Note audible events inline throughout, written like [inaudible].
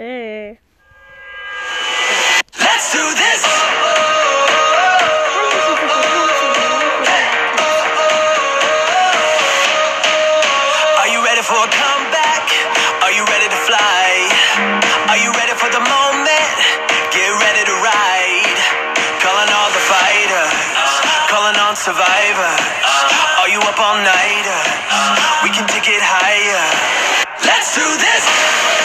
Hey. Let's do this. Are you ready for a comeback? Are you ready to fly? Are you ready for the moment? Get ready to ride. Calling all the fighters, calling on survivors. Are you up all night? We can take it higher. Let's do this.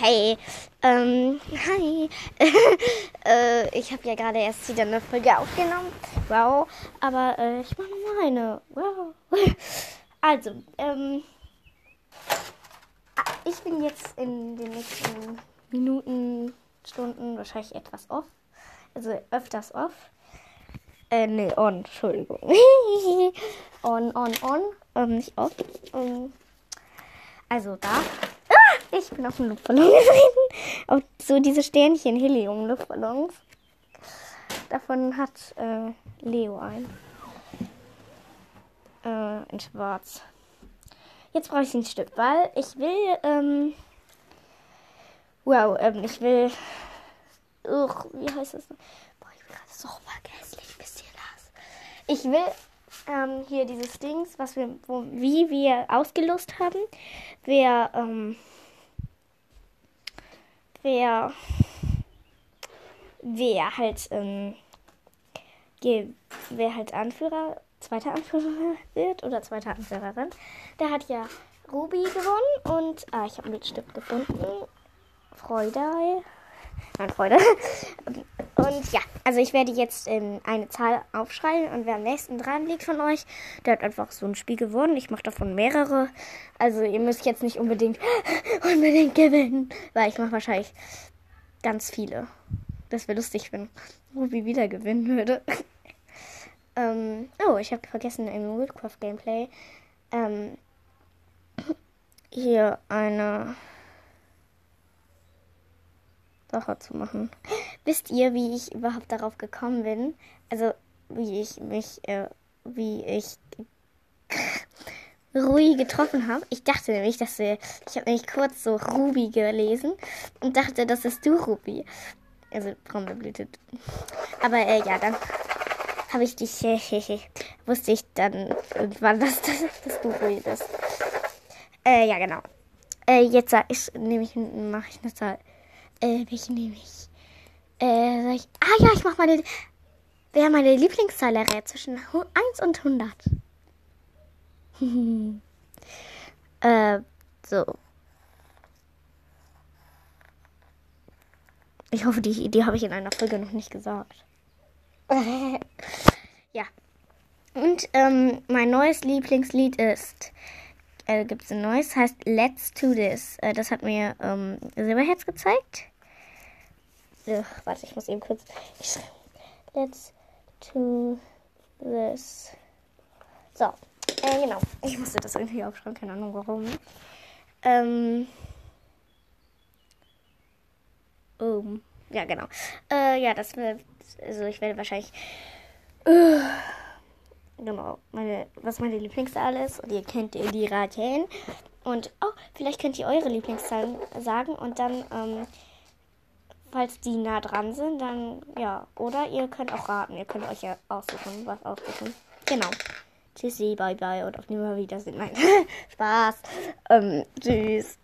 Hey, ähm, hi. [laughs] äh, ich habe ja gerade erst wieder eine Folge aufgenommen. Wow. Aber äh, ich mache noch eine. Wow. [laughs] Also, ähm, ich bin jetzt in den nächsten Minuten, Stunden wahrscheinlich etwas off. Also öfters off. Äh, nee, on, Entschuldigung. [laughs] on, on, on. Ähm, nicht off. Ähm, also da. Ich bin auf dem Luftballon getreten. Auf so diese Sternchen Helium-Luftballons. Davon hat äh, Leo ein. Äh, in schwarz. Jetzt brauche ich ein Stück, weil ich will, ähm, wow, ähm, ich will, uch, wie heißt das? Boah, ich bin gerade so vergesslich, wisst ihr das? Ich will, ähm, hier dieses Dings, was wir, wo, wie wir ausgelost haben, wer, ähm, wer, wer halt, ähm, wer halt Anführer, zweiter Anführer wird oder zweite Anführerin, der hat ja Ruby gewonnen und ah, ich habe einen Stift gefunden. Freude. Nein, Freude. [laughs] Und ja, also ich werde jetzt ähm, eine Zahl aufschreiben und wer am nächsten dran liegt von euch, der hat einfach so ein Spiel gewonnen. Ich mache davon mehrere. Also ihr müsst jetzt nicht unbedingt [laughs] unbedingt gewinnen, weil ich mache wahrscheinlich ganz viele. Das wäre lustig, wenn Ruby wieder gewinnen würde. [laughs] ähm, oh, ich habe vergessen im Woodcraft Gameplay ähm, hier eine Sache zu machen. Wisst ihr, wie ich überhaupt darauf gekommen bin? Also, wie ich mich, äh, wie ich Rui getroffen habe. Ich dachte nämlich, dass wir, ich habe nämlich kurz so Ruby gelesen und dachte, das ist du, Ruby. Also Brombeerblüte. Aber äh, ja, dann habe ich dich, [laughs] wusste ich dann irgendwann, dass, [laughs] dass, dass du Rui bist. Äh, ja, genau. Äh, jetzt sag ich, nehme ich, mache ich eine Zahl. Äh, welche nehme ich? Äh, ich, ah ja, ich mache meine, wer meine Lieblingszahl errät zwischen 1 und 100. [laughs] äh, so. Ich hoffe, die Idee habe ich in einer Folge noch nicht gesagt. [laughs] ja. Und ähm, mein neues Lieblingslied ist, äh, gibt es ein neues, heißt Let's Do This. Äh, das hat mir ähm, Silberherz gezeigt. Ugh, warte, ich muss eben kurz. Ich schreibe. Let's do this. So, äh, genau. Ich musste das irgendwie aufschreiben, keine Ahnung warum. Ähm. Um, ja, genau. Äh, ja, das wird. Also, ich werde wahrscheinlich. Äh, genau, meine, was meine Lieblingszahl ist. Und ihr könnt ihr die raten. Und, oh, vielleicht könnt ihr eure Lieblingszahlen sagen. Und dann, ähm, falls die nah dran sind, dann, ja. Oder ihr könnt auch raten. Ihr könnt euch ja aussuchen, was aussuchen. Genau. Tschüssi, bye bye und auf Nimmerwiedersehen. Nein, [laughs] Spaß. Ähm, tschüss.